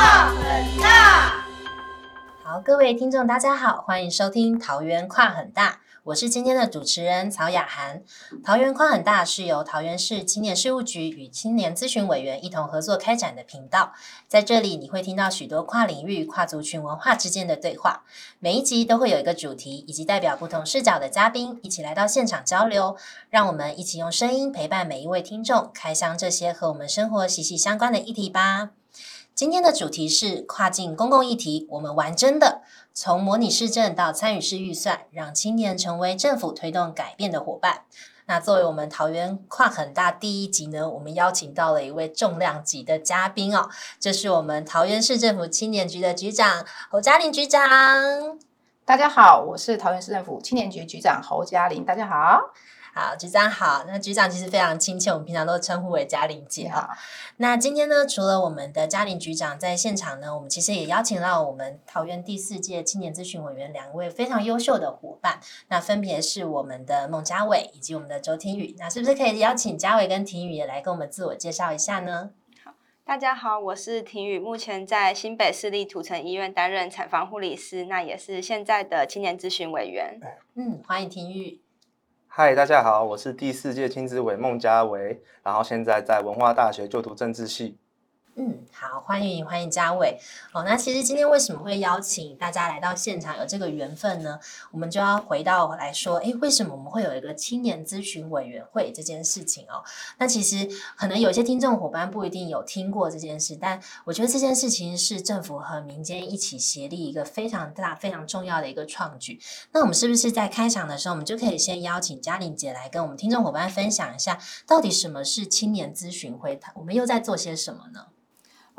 跨很大。好，各位听众，大家好，欢迎收听《桃园跨很大》，我是今天的主持人曹雅涵。桃园跨很大是由桃园市青年事务局与青年咨询委员一同合作开展的频道，在这里你会听到许多跨领域、跨族群文化之间的对话。每一集都会有一个主题，以及代表不同视角的嘉宾一起来到现场交流，让我们一起用声音陪伴每一位听众，开箱这些和我们生活息息相关的议题吧。今天的主题是跨境公共议题，我们玩真的，从模拟市政到参与式预算，让青年成为政府推动改变的伙伴。那作为我们桃园跨很大第一集呢，我们邀请到了一位重量级的嘉宾哦，这是我们桃园市政府青年局的局长侯嘉玲局长。大家好，我是桃园市政府青年局局长侯嘉玲。大家好。好，局长好。那局长其实非常亲切，我们平常都称呼为嘉玲姐哈。那今天呢，除了我们的嘉玲局长在现场呢，我们其实也邀请到我们桃园第四届青年咨询委员两位非常优秀的伙伴。那分别是我们的孟嘉伟以及我们的周庭宇。那是不是可以邀请嘉伟跟庭宇也来跟我们自我介绍一下呢？好，大家好，我是庭宇，目前在新北市立土城医院担任产房护理师，那也是现在的青年咨询委员。嗯，欢迎庭宇。嗨，大家好，我是第四届青之委孟家维，然后现在在文化大学就读政治系。嗯，好，欢迎欢迎嘉伟。哦，那其实今天为什么会邀请大家来到现场，有这个缘分呢？我们就要回到来说，诶，为什么我们会有一个青年咨询委员会这件事情哦？那其实可能有些听众伙伴不一定有听过这件事，但我觉得这件事情是政府和民间一起协力一个非常大、非常重要的一个创举。那我们是不是在开场的时候，我们就可以先邀请嘉玲姐来跟我们听众伙伴分享一下，到底什么是青年咨询会？我们又在做些什么呢？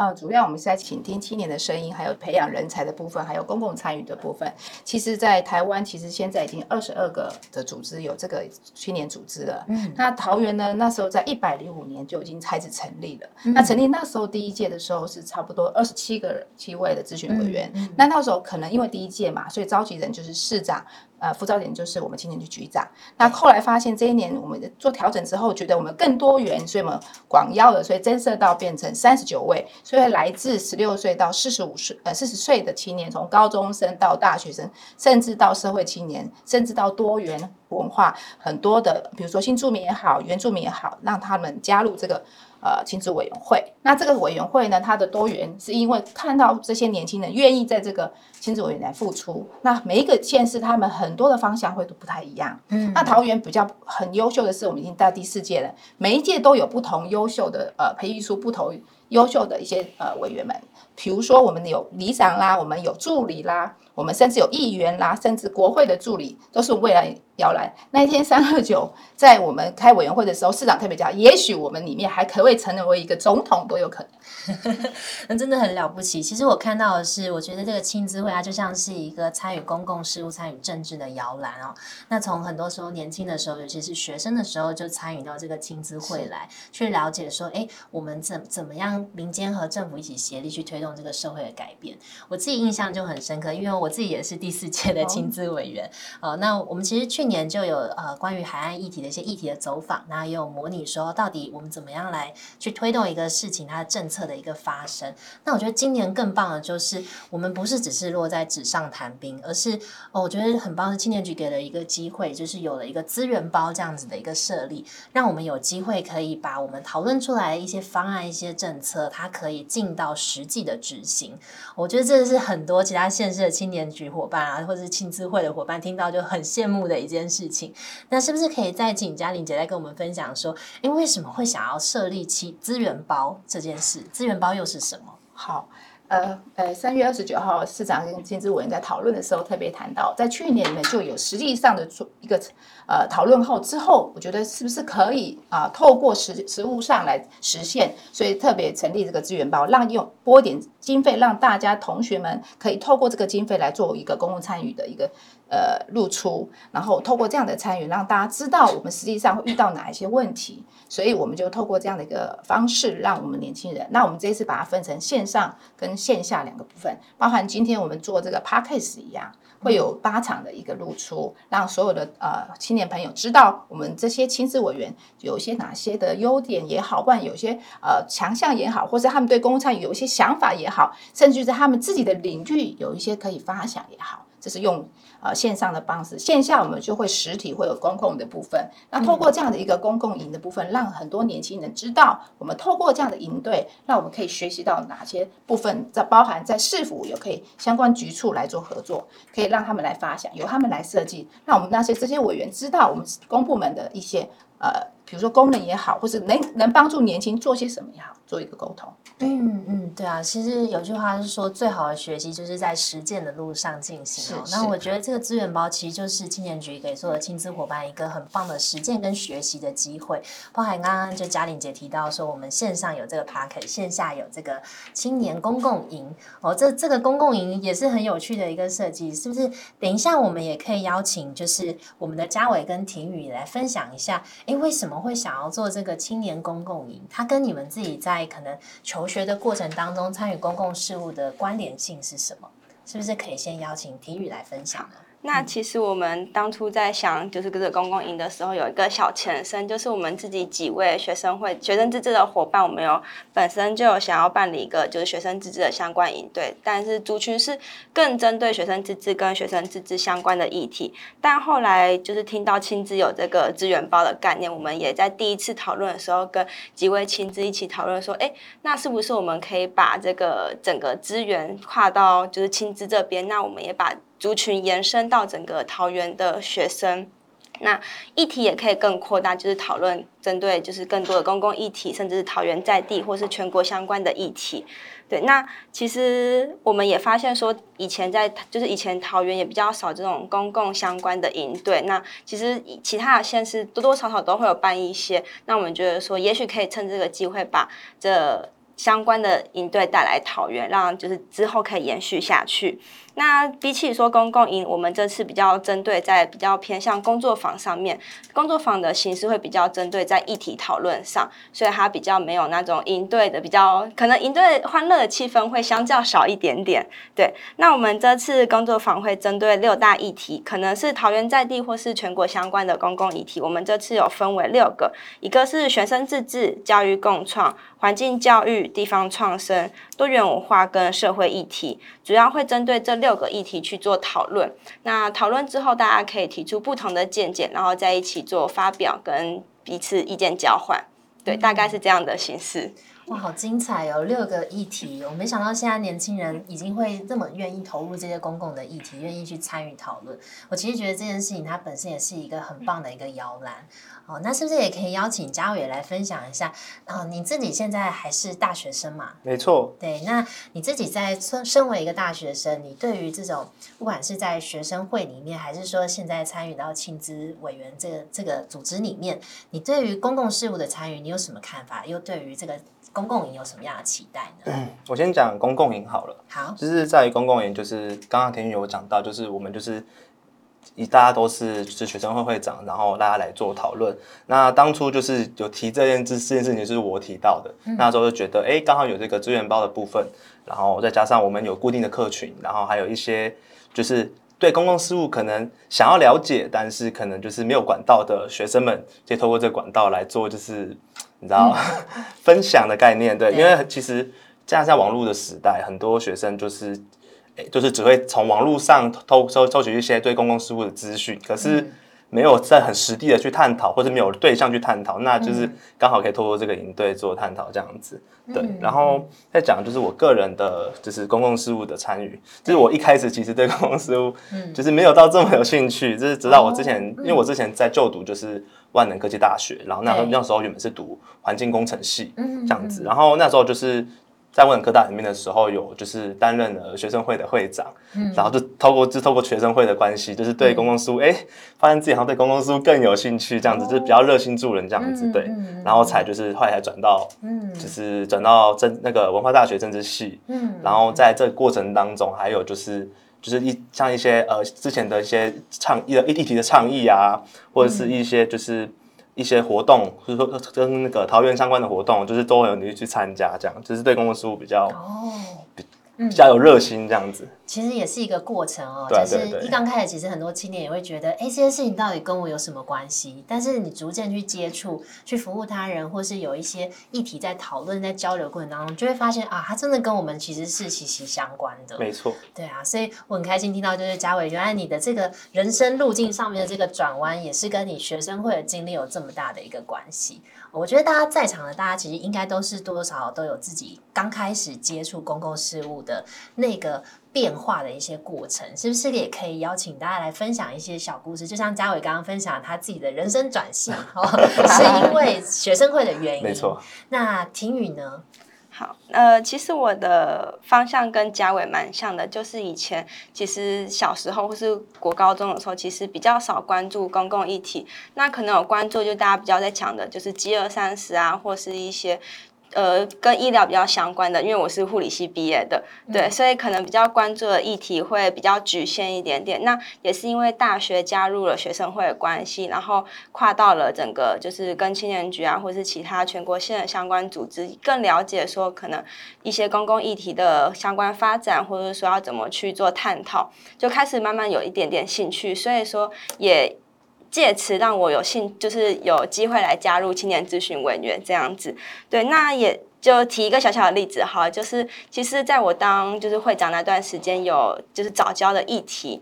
啊，主要我们是在倾听青年的声音，还有培养人才的部分，还有公共参与的部分。其实，在台湾，其实现在已经二十二个的组织有这个青年组织了。嗯，那桃园呢，那时候在一百零五年就已经开始成立了。那成立那时候第一届的时候是差不多二十七个七位的咨询委员。那那时候可能因为第一届嘛，所以召集人就是市长。呃，副招点就是我们青年局局长。那后来发现这一年我们做调整之后，觉得我们更多元，所以我们广邀了，所以增设到变成三十九位，所以来自十六岁到四十五岁，呃，四十岁的青年，从高中生到大学生，甚至到社会青年，甚至到多元文化很多的，比如说新住民也好，原住民也好，让他们加入这个。呃，亲子委员会，那这个委员会呢，它的多元是因为看到这些年轻人愿意在这个亲子委员来付出。那每一个县市，他们很多的方向会都不太一样。嗯，那桃园比较很优秀的是，我们已经到第四届了，每一届都有不同优秀的呃，培育出不同优秀的一些呃委员们。比如说，我们有里长啦，我们有助理啦，我们甚至有议员啦，甚至国会的助理都是未来。摇篮那一天三二九，在我们开委员会的时候，市长特别讲，也许我们里面还可以成为一个总统都有可能，那真的很了不起。其实我看到的是，我觉得这个亲子会啊，就像是一个参与公共事务、参与政治的摇篮哦。那从很多时候年轻的时候，尤其是学生的时候，就参与到这个亲子会来，去了解说，哎，我们怎怎么样民间和政府一起协力去推动这个社会的改变。我自己印象就很深刻，因为我自己也是第四届的亲资委员呃。那我们其实去年。年就有呃关于海岸议题的一些议题的走访，那也有模拟说到底我们怎么样来去推动一个事情它的政策的一个发生。那我觉得今年更棒的就是我们不是只是落在纸上谈兵，而是哦我觉得很棒是青年局给了一个机会，就是有了一个资源包这样子的一个设立，让我们有机会可以把我们讨论出来一些方案、一些政策，它可以进到实际的执行。我觉得这是很多其他县市的青年局伙伴啊，或者是亲资会的伙伴听到就很羡慕的一件。事情，那是不是可以再请嘉玲姐来跟我们分享说，哎，为什么会想要设立其资源包这件事？资源包又是什么？好。呃呃，三月二十九号，市长跟经济委员在讨论的时候特别谈到，在去年里面就有实际上的做一个呃讨论后之后，我觉得是不是可以啊，透过实实物上来实现，所以特别成立这个资源包，让用拨点经费，让大家同学们可以透过这个经费来做一个公共参与的一个呃露出，然后透过这样的参与，让大家知道我们实际上会遇到哪一些问题，所以我们就透过这样的一个方式，让我们年轻人。那我们这次把它分成线上跟线下两个部分，包含今天我们做这个 p a c k a g e 一样。会有八场的一个露出，让所有的呃青年朋友知道我们这些亲子委员有一些哪些的优点也好，或者有些呃强项也好，或是他们对公共参与有一些想法也好，甚至在他们自己的领域有一些可以发想也好，这是用。呃，线上的方式，线下我们就会实体会有公共的部分。那透过这样的一个公共营的部分，让很多年轻人知道，我们透过这样的营队，那我们可以学习到哪些部分，在包含在市府有可以相关局处来做合作，可以让他们来发想，由他们来设计，让我们那些这些委员知道我们公部门的一些呃，比如说功能也好，或是能能帮助年轻做些什么也好，做一个沟通。嗯嗯，对啊，其实有句话是说，最好的学习就是在实践的路上进行哦。那我觉得这个资源包其实就是青年局给所有的亲子伙伴一个很棒的实践跟学习的机会。包含刚刚就嘉玲姐提到说，我们线上有这个 p a r k 线下有这个青年公共营哦。这这个公共营也是很有趣的一个设计，是不是？等一下我们也可以邀请，就是我们的嘉伟跟婷宇来分享一下，哎，为什么会想要做这个青年公共营？他跟你们自己在可能求。学的过程当中，参与公共事务的关联性是什么？是不是可以先邀请体育来分享呢？那其实我们当初在想，就是这个公共营的时候，有一个小前身，就是我们自己几位学生会学生自治的伙伴，我们有本身就有想要办理一个就是学生自治的相关营队，但是族群是更针对学生自治跟学生自治相关的议题。但后来就是听到亲子有这个资源包的概念，我们也在第一次讨论的时候，跟几位亲子一起讨论说，哎，那是不是我们可以把这个整个资源跨到就是亲子这边？那我们也把族群延伸到整个桃园的学生，那议题也可以更扩大，就是讨论针对就是更多的公共议题，甚至是桃园在地或是全国相关的议题。对，那其实我们也发现说，以前在就是以前桃园也比较少这种公共相关的营队，那其实其他的县市多多少少都会有办一些。那我们觉得说，也许可以趁这个机会把这相关的营队带来桃园，让就是之后可以延续下去。那比起说公共营，我们这次比较针对在比较偏向工作坊上面，工作坊的形式会比较针对在议题讨论上，所以它比较没有那种营队的比较，可能营队欢乐的气氛会相较少一点点。对，那我们这次工作坊会针对六大议题，可能是桃园在地或是全国相关的公共议题，我们这次有分为六个，一个是学生自治、教育共创、环境教育、地方创生、多元文化跟社会议题，主要会针对这。六个议题去做讨论，那讨论之后，大家可以提出不同的见解，然后在一起做发表跟彼此意见交换，对，大概是这样的形式。哇，好精彩哦！六个议题，我没想到现在年轻人已经会这么愿意投入这些公共的议题，愿意去参与讨论。我其实觉得这件事情它本身也是一个很棒的一个摇篮。哦，那是不是也可以邀请嘉伟来分享一下？哦，你自己现在还是大学生嘛？没错。对，那你自己在身身为一个大学生，你对于这种不管是在学生会里面，还是说现在参与到青资委员这个这个组织里面，你对于公共事务的参与，你有什么看法？又对于这个？公共营有什么样的期待呢？嗯我先讲公共营好了。好，就是在于公共营，就是刚刚田宇有讲到，就是我们就是以大家都是是学生会会长，然后大家来做讨论。那当初就是有提这件这这件事情，就是我提到的。那时候就觉得，哎，刚好有这个资源包的部分，然后再加上我们有固定的客群，然后还有一些就是对公共事务可能想要了解，但是可能就是没有管道的学生们，可以透过这个管道来做，就是。你知道 分享的概念对，因为其实现在在网络的时代，很多学生就是，就是只会从网络上偷收收取一些对公共事务的资讯，可是没有在很实地的去探讨，或者没有对象去探讨，那就是刚好可以透过这个营队做探讨这样子。对，然后再讲就是我个人的，就是公共事务的参与，就是我一开始其实对公共事务，就是没有到这么有兴趣，就是直到我之前，因为我之前在就读就是。万能科技大学，然后那那时候原本是读环境工程系这样子，然后那时候就是在万能科大里面的时候，有就是担任了学生会的会长，然后就透过就透过学生会的关系，就是对公共事务，哎，发现自己好像对公共事务更有兴趣，这样子就是比较热心助人这样子，对，然后才就是后来才转到，就是转到政那个文化大学政治系，嗯。然后在这个过程当中，还有就是就是一像一些呃之前的一些倡议的议题的倡议啊，或者是一些就是一些活动，就是说跟那个桃园相关的活动，就是都有你去参加，这样就是对公共事务比较哦，比较有热心这样子。其实也是一个过程哦，对就是一刚开始，其实很多青年也会觉得，哎，这些事情到底跟我有什么关系？但是你逐渐去接触、去服务他人，或是有一些议题在讨论、在交流过程当中，就会发现啊，它真的跟我们其实是息息相关的。没错，对啊，所以我很开心听到，就是嘉伟，原来你的这个人生路径上面的这个转弯，也是跟你学生会的经历有这么大的一个关系。我觉得大家在场的大家其实应该都是多多少少都有自己刚开始接触公共事务的那个变化的一些过程，是不是也可以邀请大家来分享一些小故事？就像嘉伟刚刚分享他自己的人生转型，哦，是因为学生会的原因。没错。那婷宇呢？好，呃，其实我的方向跟嘉伟蛮像的，就是以前其实小时候或是国高中的时候，其实比较少关注公共议题，那可能有关注就大家比较在讲的，就是饥饿三十啊，或是一些。呃，跟医疗比较相关的，因为我是护理系毕业的，对，所以可能比较关注的议题会比较局限一点点。那也是因为大学加入了学生会的关系，然后跨到了整个就是跟青年局啊，或是其他全国性的相关组织，更了解说可能一些公共议题的相关发展，或者说要怎么去做探讨，就开始慢慢有一点点兴趣。所以说也。借此让我有幸，就是有机会来加入青年咨询委员这样子。对，那也就提一个小小的例子哈，就是其实在我当就是会长那段时间，有就是早教的议题。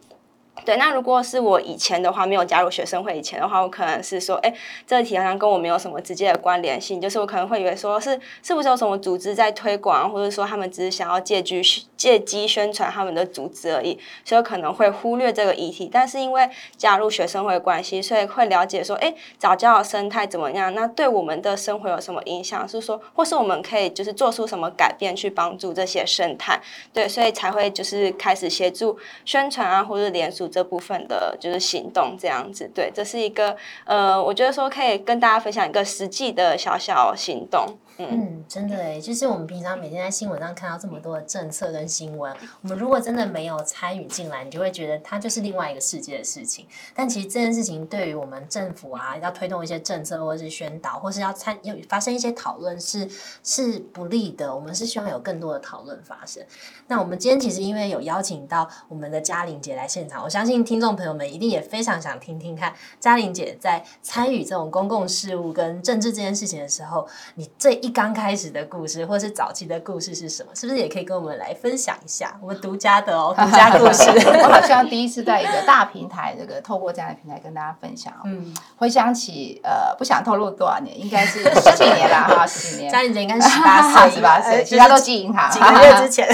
对，那如果是我以前的话，没有加入学生会以前的话，我可能是说，哎，这个题好像跟我没有什么直接的关联性，就是我可能会以为说是是不是有什么组织在推广，或者说他们只是想要借机借机宣传他们的组织而已，所以可能会忽略这个议题。但是因为加入学生会关系，所以会了解说，哎，早教生态怎么样？那对我们的生活有什么影响？是说，或是我们可以就是做出什么改变去帮助这些生态？对，所以才会就是开始协助宣传啊，或者联署。这部分的就是行动这样子，对，这是一个呃，我觉得说可以跟大家分享一个实际的小小行动。嗯，真的诶，就是我们平常每天在新闻上看到这么多的政策跟新闻，我们如果真的没有参与进来，你就会觉得它就是另外一个世界的事情。但其实这件事情对于我们政府啊，要推动一些政策，或者是宣导，或是要参有发生一些讨论，是是不利的。我们是希望有更多的讨论发生。那我们今天其实因为有邀请到我们的嘉玲姐来现场，我想相信听众朋友们一定也非常想听听看嘉玲姐在参与这种公共事务跟政治这件事情的时候，你这一。刚开始的故事，或是早期的故事是什么？是不是也可以跟我们来分享一下？我们独家的哦，独家故事。我好像第一次在一个大平台，这个透过这样的平台跟大家分享。嗯，回想起呃，不想透露多少年，应该是十几年了哈，十几年。嘉玲姐应该十八岁，十八岁，其他都记银行。几个月之前。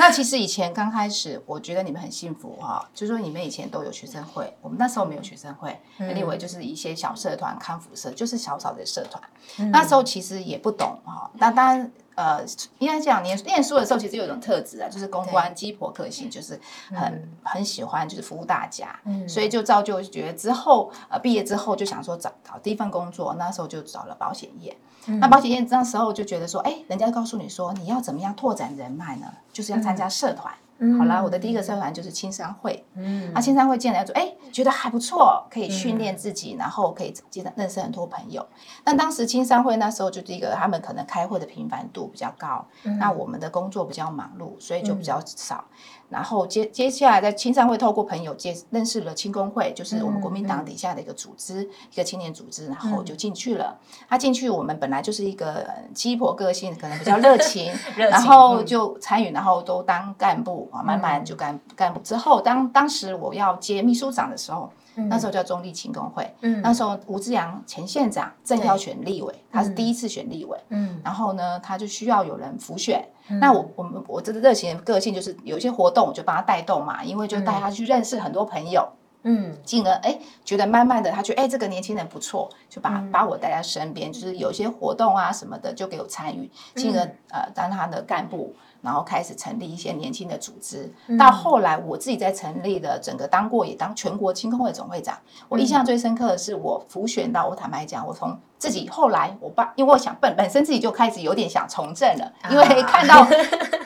那其实以前刚开始，我觉得你们很幸福哈，就是说你们以前都有学生会，我们那时候没有学生会，你以为就是一些小社团、康复社，就是小小的社团。那时候其实也不懂哈，那当然呃，应该讲念念书的时候，其实有一种特质啊，就是公关鸡婆个性，就是很很喜欢就是服务大家，嗯所以就造就觉得之后呃毕业之后就想说找找第一份工作，那时候就找了保险业。那保险业那时候就觉得说，哎，人家告诉你说你要怎么样拓展人脉呢？就是要参加社团。好啦，我的第一个社团就是青商会。嗯，那青商会进来说，哎，觉得还不错，可以训练自己，然后可以接认识很多朋友。但当时青商会那时候就第一个，他们可能开会的频繁度比较高，那我们的工作比较忙碌，所以就比较少。然后接接下来在青商会透过朋友接认识了青工会，就是我们国民党底下的一个组织，一个青年组织，然后就进去了。他进去，我们本来就是一个鸡婆个性，可能比较热情，然后就参与，然后都当干部啊，慢慢就干干部。之后当当时我要接秘书长的时候。那时候叫中立勤工会，那时候吴志阳前县长正要选立委，他是第一次选立委，嗯然后呢，他就需要有人辅选。那我我们我这个热情的个性就是有一些活动我就帮他带动嘛，因为就带他去认识很多朋友，嗯，进而哎觉得慢慢的他觉得哎这个年轻人不错，就把把我带在身边，就是有些活动啊什么的就给我参与，进而呃当他的干部。然后开始成立一些年轻的组织，到后来我自己在成立的整个当过也当全国青空会总会长。我印象最深刻的是我浮选到，我坦白讲，我从自己后来我爸，因为我想本本身自己就开始有点想从政了，因为看到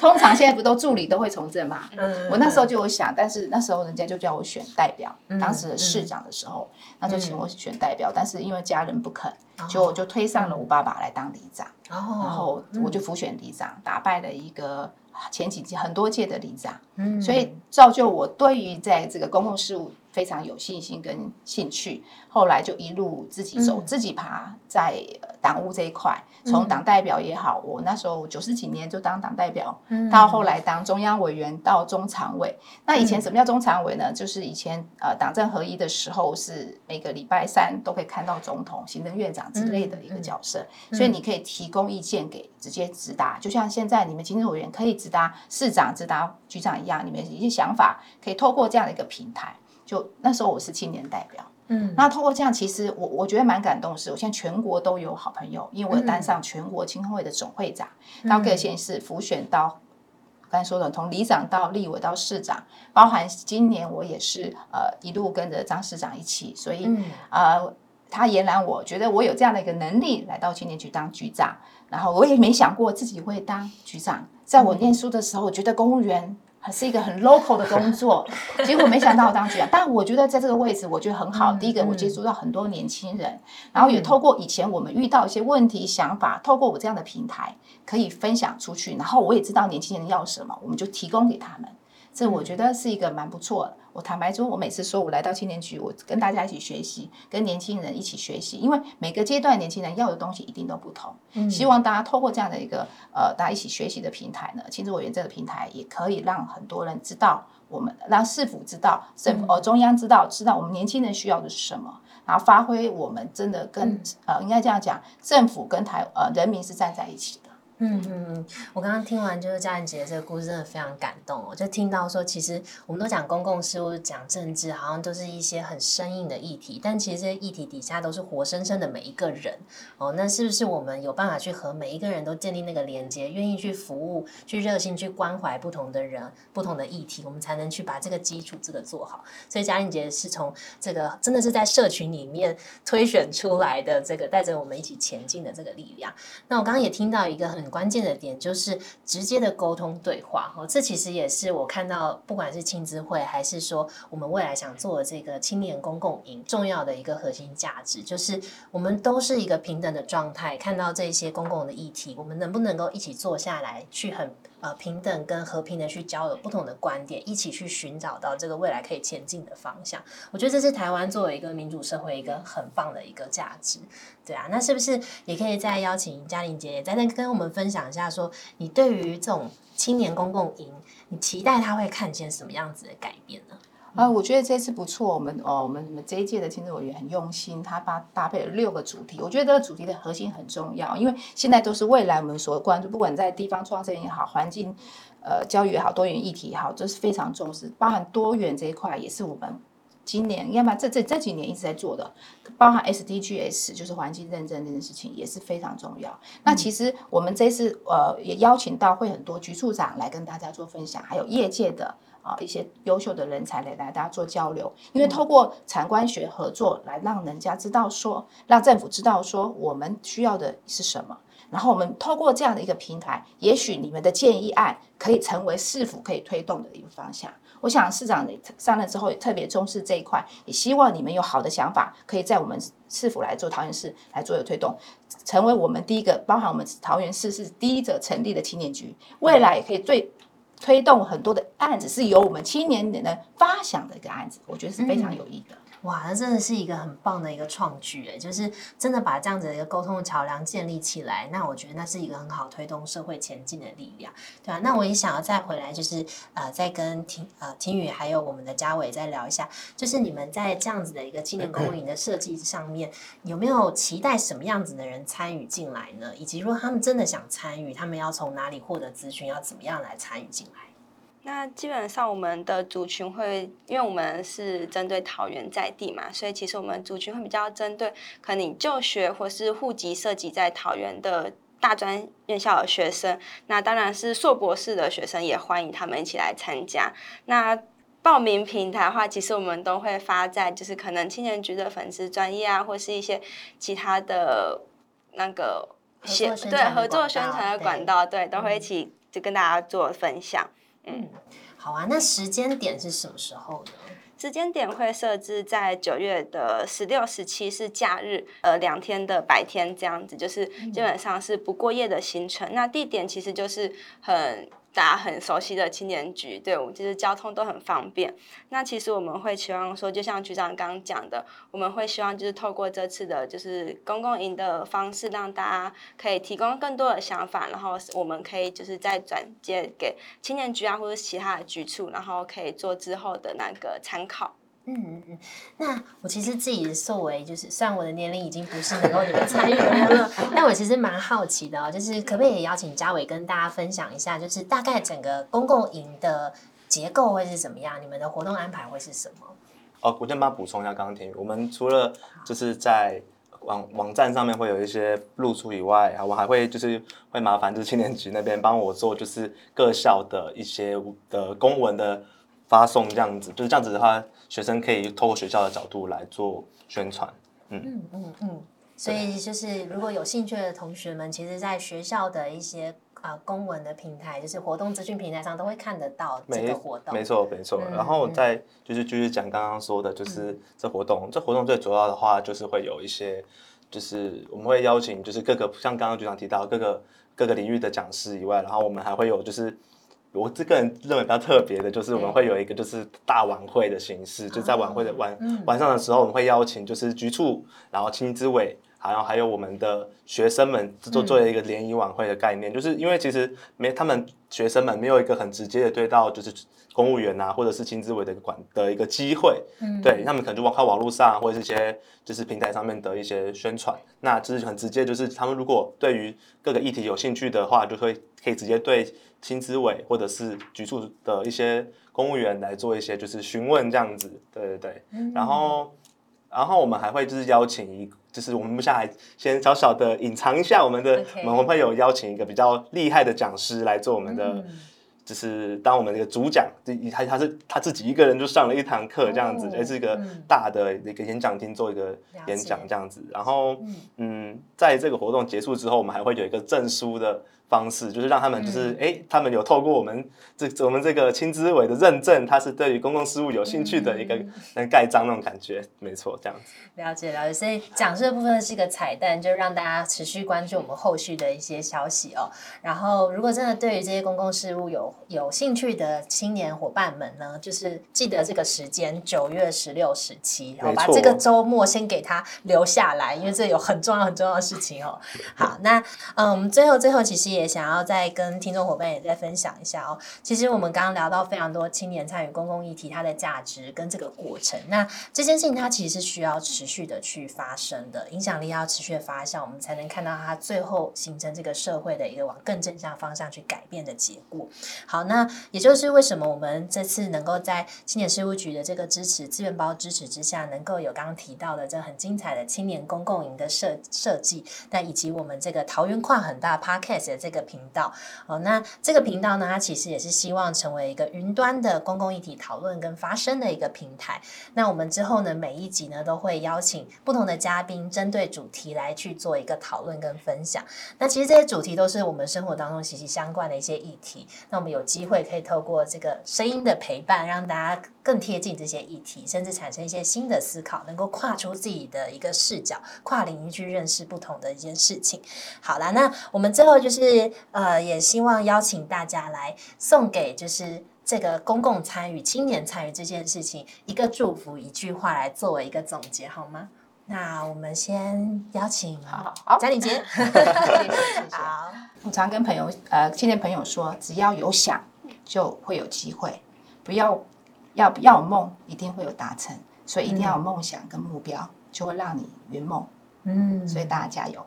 通常现在不都助理都会从政嘛，嗯我那时候就有想，但是那时候人家就叫我选代表，当时的市长的时候，那就请我选代表，但是因为家人不肯，就我就推上了我爸爸来当里长，然然后我就辅选里长，打败了一个前几届很多届的里长，嗯。所以造就我对于在这个公共事务非常有信心跟兴趣。后来就一路自己走，嗯自己爬在呃党务这一块，从党代表也好，我那时候九十几年就当党代表，嗯到后来当中央委员，到中常委。那以前什么叫中常委呢？就是以前呃党政合一的时候，是每个礼拜三都可以看到总统、行政院长之类的一个角色，所以你可以提供意见给直接直达，就像现在你们行政委员可以直达市长、直达局长一样，你们一些想法可以透过这样的一个平台。就那时候我是青年代表，嗯那透过这样，其实我我觉得蛮感动的是，我现在全国都有好朋友，因为我有担上全国青会的总会长，到各县市辅选到。刚才说的，从里长到立委到市长，包含今年我也是呃一路跟着张市长一起，所以、嗯呃他延揽我，觉得我有这样的一个能力来到青年局当局长，然后我也没想过自己会当局长。在我念书的时候，我觉得公务员还是一个很 local 的工作，结果没想到我当局长。但我觉得在这个位置，我觉得很好。第一个，我接触到很多年轻人，然后也透过以前我们遇到一些问题、想法，透过我这样的平台可以分享出去，然后我也知道年轻人要什么，我们就提供给他们。这我觉得是一个蛮不错的。我坦白说，我每次说我来到青年局，我跟大家一起学习，跟年轻人一起学习，因为每个阶段年轻人要的东西一定都不同。希望大家透过这样的一个呃大家一起学习的平台呢，亲子委员这个平台也可以让很多人知道我们，让市府知道，政府、呃中央知道，知道我们年轻人需要的是什么。然后发挥我们真的跟、呃，应该这样讲，政府跟台呃人民是站在一起的。嗯嗯，我刚刚听完就是嘉玲姐姐这个故事，真的非常感动哦。就听到说，其实我们都讲公共事务、讲政治，好像都是一些很生硬的议题，但其实这些议题底下都是活生生的每一个人哦。那是不是我们有办法去和每一个人都建立那个连接，愿意去服务、去热心、去关怀不同的人、不同的议题，我们才能去把这个基础这个做好。所以嘉玲姐是从这个真的是在社群里面推选出来的，这个带着我们一起前进的这个力量。那我刚刚也听到一个很很关键的点，就是直接的沟通对话。哦，这其实也是我看到，不管是亲子会，还是说我们未来想做的这个青年公共营，重要的一个核心价值，就是我们都是一个平等的状态。看到这些公共的议题，我们能不能够一起坐下来，去很呃平等跟和平的去交流不同的观点，一起去寻找到这个未来可以前进的方向。我觉得这是台湾作为一个民主社会一个很棒的一个价值。对啊，那是不是也可以再邀请嘉玲姐也在那跟我们分享一下说你对于这种青年公共营，你期待他会看见什么样子的改变呢？啊，我觉得这次不错，我们哦，我们我们这一届的亲子委员很用心，他搭搭配了六个主题，我觉得这个主题的核心很重要，因为现在都是未来我们所关注，不管在地方创生也好，环境呃教育也好，多元议题也好，都是非常重视，包含多元这一块也是我们今年要么这这这几年一直在做的，包含 SDGs 就是环境认证这件事情也是非常重要。那其实我们这次呃也邀请到会很多局处长来跟大家做分享，还有业界的。啊，一些优秀的人才来来大家做交流，因为透过产官学合作来让人家知道说，让政府知道说我们需要的是什么，然后我们透过这样的一个平台，也许你们的建议案可以成为市府可以推动的一个方向。我想市长上任之后也特别重视这一块，也希望你们有好的想法，可以在我们市府来做桃园市来做有推动，成为我们第一个，包含我们桃园市是第一者成立的青年局，未来也可以最。推动很多的案子是由我们青年人的发想的一个案子，我觉得是非常有意义的。哇，那真的是一个很棒的一个创举哎，就是真的把这样子的一个沟通的桥梁建立起来，那我觉得那是一个很好推动社会前进的力量，对啊，那我也想要再回来，就是呃，再跟听呃听雨还有我们的嘉伟再聊一下，就是你们在这样子的一个青年公营的设计上面，有没有期待什么样子的人参与进来呢？以及如果他们真的想参与，他们要从哪里获得资讯，要怎么样来参与进来？那基本上我们的族群会，因为我们是针对桃园在地嘛，所以其实我们族群会比较针对可能你就学或是户籍涉及在桃园的大专院校的学生。那当然是硕博士的学生也欢迎他们一起来参加。那报名平台的话，其实我们都会发在就是可能青年局的粉丝专业啊，或是一些其他的那个合协作宣传的对合作宣传的对管道，对，都会一起就跟大家做分享。嗯，好啊，那时间点是什么时候呢？时间点会设置在九月的十六、十七是假日，呃，两天的白天这样子，就是基本上是不过夜的行程。那地点其实就是很大家很熟悉的青年局，对我们就是交通都很方便。那其实我们会期望说，就像局长刚刚讲的，我们会希望就是透过这次的就是公共营的方式，让大家可以提供更多的想法，然后我们可以就是再转接给青年局啊或者其他的局处，然后可以做之后的那个参考。嗯嗯嗯，那我其实自己作为就是，虽然我的年龄已经不是能够你们参与了，但我其实蛮好奇的哦，就是可不可以邀请嘉伟跟大家分享一下，就是大概整个公共营的结构会是怎么样？你们的活动安排会是什么？哦，我先帮他补充一下刚刚田宇，我们除了就是在网网站上面会有一些露出以外，啊，我还会就是会麻烦就是青年局那边帮我做就是各校的一些的公文的发送，这样子，就是这样子的话，学生可以透过学校的角度来做宣传。嗯嗯嗯，所以就是如果有兴趣的同学们，其实在学校的一些啊、公文的平台，就是活动资讯平台上都会看得到这没个活动。没错没错，嗯然后嗯再就是继续讲刚刚说的，就是这活动，这活动最主要的话就是会有一些，就是我们会邀请就是各个像刚刚局长提到各个各个领域的讲师以外，然后我们还会有就是。我这个人认为比较特别的，就是我们会有一个就是大晚会的形式，就在晚会的晚、嗯。晚上的时候，我们会邀请就是局处，然后青资委，然后还有我们的学生们做做一个联谊晚会的概念，就是因为其实没他们学生们没有一个很直接的对到就是公务员啊，或者是青资委的一个管的一个机会，嗯。对他们可能就靠网络上或者是一些就是平台上面的一些宣传，那就是很直接，就是他们如果对于各个议题有兴趣的话，就会可以直接对青资委或者是局处的一些公务员来做一些就是询问这样子，对对对，然后然后我们还会就是邀请一。就是我们目前还先小小的隐藏一下我们的我们会有邀请一个比较厉害的讲师来做我们的嗯就是当我们这个主讲，他他是他自己一个人就上了一堂课这样子，哦也、是一个嗯大的一个演讲厅做一个演讲这样子。然后嗯，在这个活动结束之后，我们还会有一个证书的方式，就是让他们就是嗯哎、他们有透过我们这我们这个青资委的认证，他是对于公共事务有兴趣的一个嗯能盖章那种感觉，没错，这样子。了解了解，所以讲这部分是一个彩蛋，就让大家持续关注我们后续的一些消息哦。然后，如果真的对于这些公共事务有有兴趣的青年伙伴们呢，就是记得这个时间九月十六、十七，然后把这个周末先给他留下来，因为这有很重要很重要的事情哦。好，那嗯，我们最后最后其实也想要再跟听众伙伴也再分享一下哦。其实我们刚刚聊到非常多青年参与公共议题它的价值跟这个过程，那这件事情它其实是需要持续的去发生的，影响力要持续的发酵，我们才能看到它最后形成这个社会的一个往更正向方向去改变的结果。好，那也就是为什么我们这次能够在青年事务局的这个支持资源包支持之下，能够有刚刚提到的这很精彩的青年公共营的设设计，那以及我们这个桃园跨很大 Podcast 的这频道。哦，那这个频道呢，它其实也是希望成为一个云端的公共议题讨论跟发声的一个平台。那我们之后呢，每一集呢都会邀请不同的嘉宾，针对主题来去做一个讨论跟分享。那其实这些主题都是我们生活当中息息相关的一些议题。那我们有机会可以透过这个声音的陪伴，让大家更贴近这些议题，甚至产生一些新的思考，能够跨出自己的一个视角，跨领域去认识不同的一件事情。好啦，那我们最后就是呃，也希望邀请大家来送给就是。这个公共参与、青年参与这件事情，一个祝福，一句话来作为一个总结，好吗？那我们先邀请好好嘉玲姐 谢谢谢谢好，我常跟朋友呃青年朋友说，只要有想就会有机会，不要要要有梦，一定会有达成，所以一定要有梦想跟目标，就会让你圆梦。嗯，所以大家加油！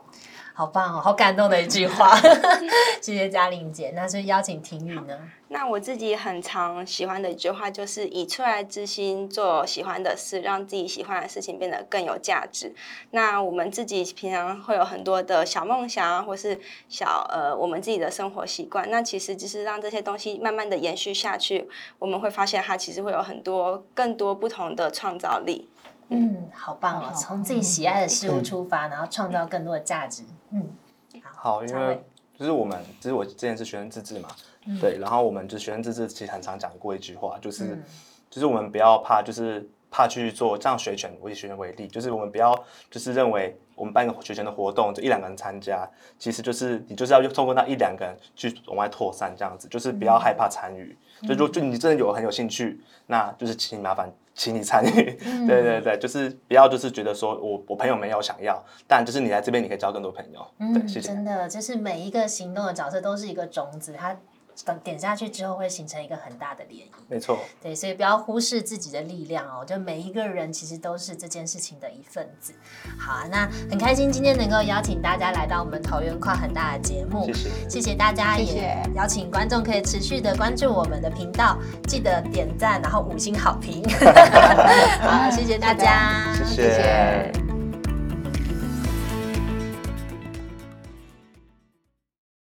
好棒哦，好感动的一句话，谢谢嘉玲姐。那是邀请婷宇呢？那我自己很常喜欢的一句话就是以出来之心做喜欢的事，让自己喜欢的事情变得更有价值。那我们自己平常会有很多的小梦想啊，或是小呃我们自己的生活习惯。那其实就是让这些东西慢慢的延续下去，我们会发现它其实会有很多更多不同的创造力。嗯，好棒哦！从自己喜爱的事物出发，然后创造更多的价值。嗯，好，因为就是我们，就是我之前是学生自治嘛，对，然后我们就学生自治其实很常讲过一句话，就是就是我们不要怕，就是怕去做这样学权，我以学权为例，就是我们不要就是认为我们办一个学前的活动，就一两个人参加，其实就是你就是要通过那一两个人去往外拓散，这样子，就是不要害怕参与。就如果就你真的有很有兴趣，那就是请麻烦，请你参与。对对对，就是不要就是觉得说我我朋友没有想要，但就是你来这边你可以交更多朋友。对，谢谢。真的，就是每一个行动的角色都是一个种子，它。等点下去之后，会形成一个很大的涟漪。没错，对，所以不要忽视自己的力量哦。就每一个人其实都是这件事情的一份子。好啊，那很开心今天能够邀请大家来到我们桃园跨很大的节目。谢谢，谢谢大家，也邀请观众可以持续的关注我们的频道，记得点赞，然后五星好评。好，谢谢大家，谢谢。